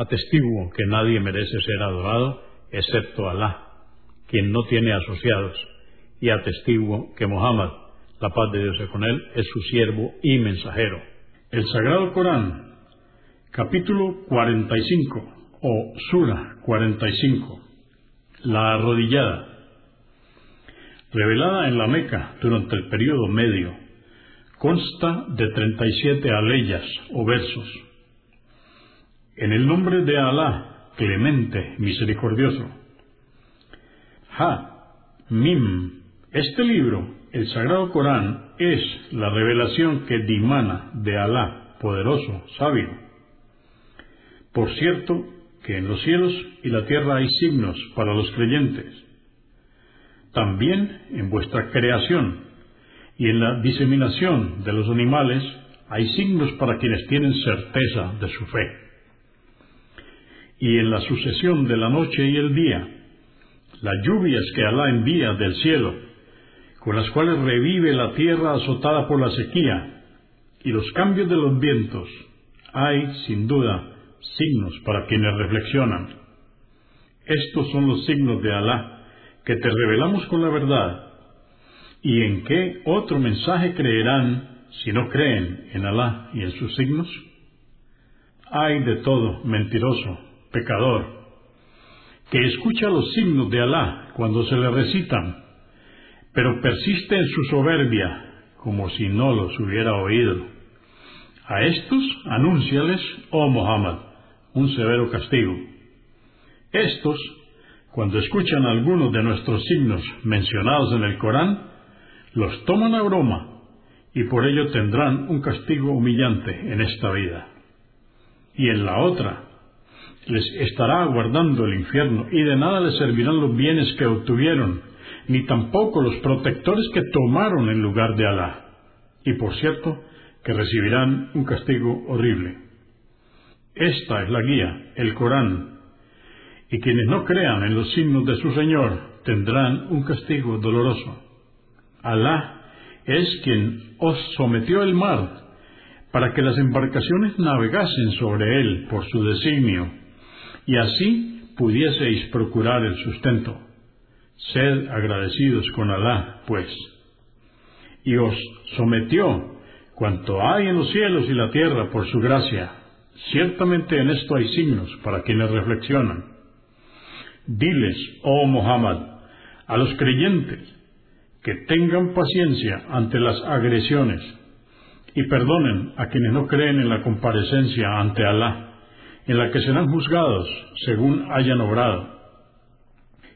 Atestiguo que nadie merece ser adorado excepto Alá, quien no tiene asociados, y atestiguo que Mohammed, la paz de Dios es con él, es su siervo y mensajero. El Sagrado Corán, capítulo 45 o Sura 45, la arrodillada, revelada en la Meca durante el periodo medio, consta de 37 aleyas o versos en el nombre de Alá, clemente, misericordioso. Ha, Mim. Este libro, el Sagrado Corán, es la revelación que dimana de Alá, poderoso, sabio. Por cierto, que en los cielos y la tierra hay signos para los creyentes. También en vuestra creación y en la diseminación de los animales hay signos para quienes tienen certeza de su fe y en la sucesión de la noche y el día, las lluvias que Alá envía del cielo, con las cuales revive la tierra azotada por la sequía, y los cambios de los vientos, hay, sin duda, signos para quienes reflexionan. Estos son los signos de Alá, que te revelamos con la verdad. ¿Y en qué otro mensaje creerán si no creen en Alá y en sus signos? Hay de todo mentiroso pecador, que escucha los signos de Alá cuando se le recitan, pero persiste en su soberbia como si no los hubiera oído. A estos anúnciales, oh Muhammad, un severo castigo. Estos, cuando escuchan algunos de nuestros signos mencionados en el Corán, los toman a broma y por ello tendrán un castigo humillante en esta vida. Y en la otra, les estará aguardando el infierno, y de nada les servirán los bienes que obtuvieron, ni tampoco los protectores que tomaron en lugar de Alá. Y por cierto, que recibirán un castigo horrible. Esta es la guía, el Corán, y quienes no crean en los signos de su Señor tendrán un castigo doloroso. Alá es quien os sometió el mar para que las embarcaciones navegasen sobre él por su designio y así pudieseis procurar el sustento. Sed agradecidos con Alá, pues. Y os sometió cuanto hay en los cielos y la tierra por su gracia. Ciertamente en esto hay signos para quienes reflexionan. Diles, oh Muhammad, a los creyentes, que tengan paciencia ante las agresiones y perdonen a quienes no creen en la comparecencia ante Alá en la que serán juzgados según hayan obrado.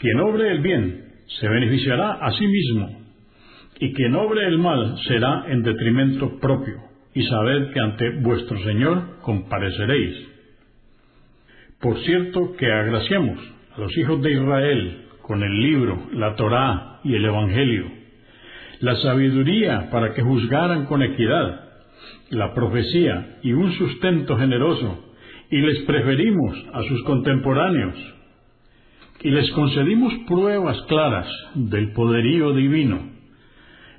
Quien obre el bien se beneficiará a sí mismo, y quien obre el mal será en detrimento propio, y sabed que ante vuestro Señor compareceréis. Por cierto que agraciamos a los hijos de Israel con el libro, la Torá y el Evangelio, la sabiduría para que juzgaran con equidad, la profecía y un sustento generoso y les preferimos a sus contemporáneos y les concedimos pruebas claras del poderío divino,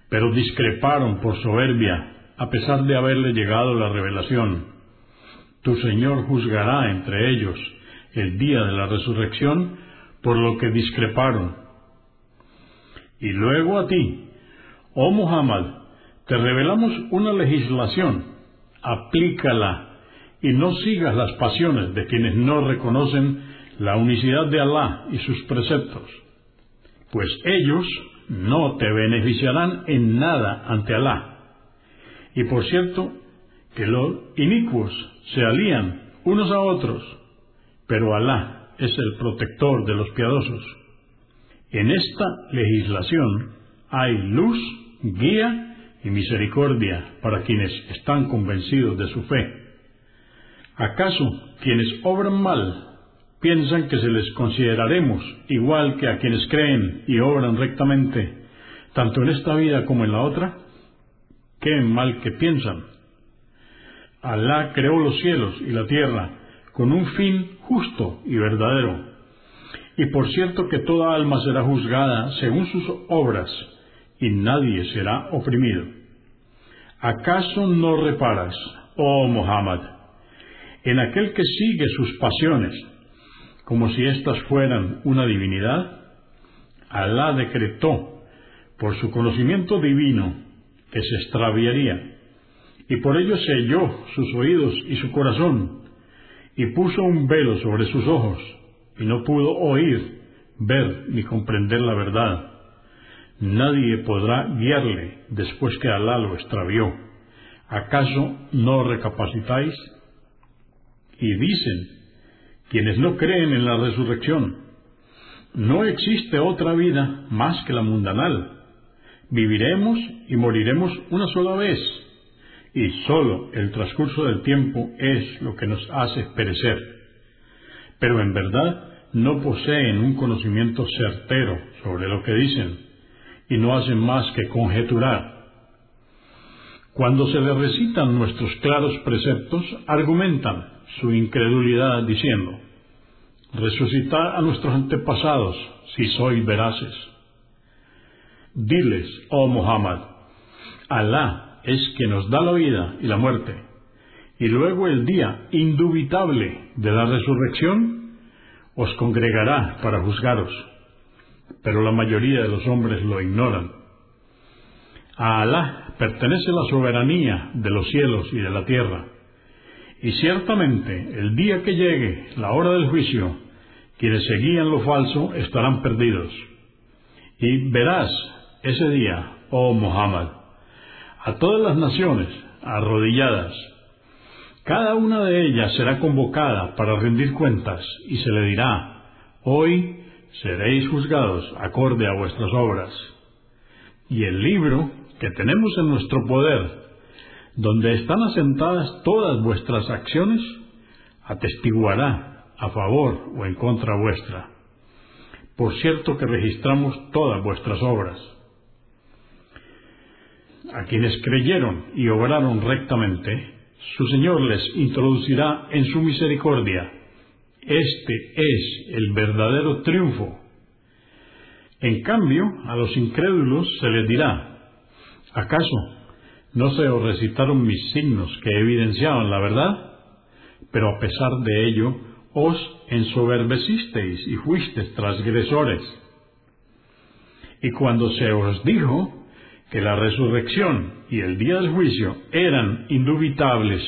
pero discreparon por soberbia a pesar de haberle llegado la revelación. Tu Señor juzgará entre ellos el día de la resurrección por lo que discreparon. Y luego a ti, oh Muhammad, te revelamos una legislación, aplícala y no sigas las pasiones de quienes no reconocen la unicidad de Alá y sus preceptos, pues ellos no te beneficiarán en nada ante Alá. Y por cierto, que los inicuos se alían unos a otros, pero Alá es el protector de los piadosos. En esta legislación hay luz, guía y misericordia para quienes están convencidos de su fe. ¿Acaso quienes obran mal piensan que se les consideraremos igual que a quienes creen y obran rectamente, tanto en esta vida como en la otra? Qué mal que piensan. Alá creó los cielos y la tierra con un fin justo y verdadero. Y por cierto que toda alma será juzgada según sus obras, y nadie será oprimido. ¿Acaso no reparas, oh Muhammad, en aquel que sigue sus pasiones, como si éstas fueran una divinidad? Alá decretó, por su conocimiento divino, que se extraviaría, y por ello selló sus oídos y su corazón, y puso un velo sobre sus ojos, y no pudo oír, ver ni comprender la verdad. Nadie podrá guiarle después que Alá lo extravió. ¿Acaso no recapacitáis? Y dicen, quienes no creen en la resurrección, no existe otra vida más que la mundanal. Viviremos y moriremos una sola vez, y sólo el transcurso del tiempo es lo que nos hace perecer. Pero en verdad no poseen un conocimiento certero sobre lo que dicen, y no hacen más que conjeturar. Cuando se les recitan nuestros claros preceptos, argumentan su incredulidad diciendo, resucitad a nuestros antepasados si sois veraces. Diles, oh Muhammad, Alá es que nos da la vida y la muerte, y luego el día indubitable de la resurrección os congregará para juzgaros, pero la mayoría de los hombres lo ignoran. A Alá pertenece la soberanía de los cielos y de la tierra y ciertamente, el día que llegue la hora del juicio, quienes seguían lo falso estarán perdidos. Y verás ese día, oh Muhammad, a todas las naciones arrodilladas. Cada una de ellas será convocada para rendir cuentas y se le dirá, hoy seréis juzgados acorde a vuestras obras. Y el libro que tenemos en nuestro poder donde están asentadas todas vuestras acciones, atestiguará a favor o en contra vuestra. Por cierto que registramos todas vuestras obras. A quienes creyeron y obraron rectamente, su Señor les introducirá en su misericordia. Este es el verdadero triunfo. En cambio, a los incrédulos se les dirá, ¿acaso no se os recitaron mis signos que evidenciaban la verdad, pero a pesar de ello os ensoberbecisteis y fuisteis transgresores. Y cuando se os dijo que la resurrección y el día del juicio eran indubitables,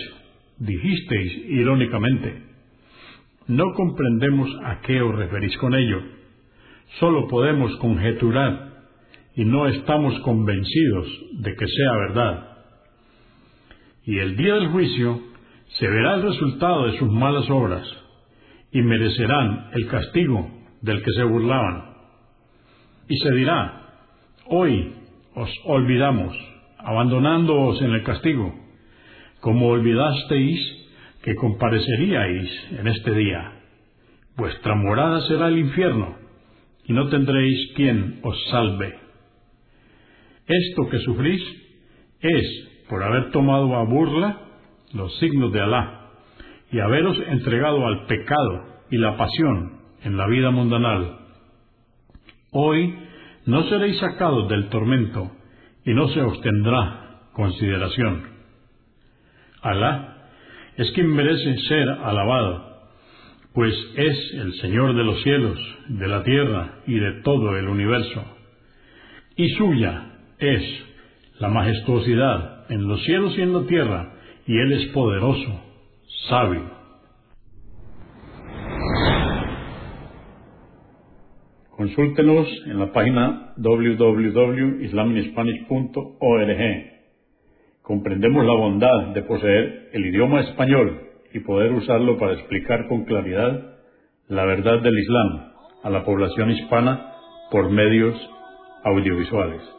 dijisteis irónicamente, no comprendemos a qué os referís con ello, solo podemos conjeturar y no estamos convencidos de que sea verdad y el día del juicio se verá el resultado de sus malas obras y merecerán el castigo del que se burlaban. Y se dirá, hoy os olvidamos, abandonándoos en el castigo, como olvidasteis que compareceríais en este día. Vuestra morada será el infierno, y no tendréis quien os salve. Esto que sufrís es por haber tomado a burla los signos de Alá y haberos entregado al pecado y la pasión en la vida mundanal. Hoy no seréis sacados del tormento y no se os tendrá consideración. Alá es quien merece ser alabado, pues es el Señor de los cielos, de la tierra y de todo el universo. Y suya es la majestuosidad en los cielos y en la tierra, y Él es poderoso, sabio. Consúltenos en la página www.islaminspanish.org. Comprendemos la bondad de poseer el idioma español y poder usarlo para explicar con claridad la verdad del Islam a la población hispana por medios audiovisuales.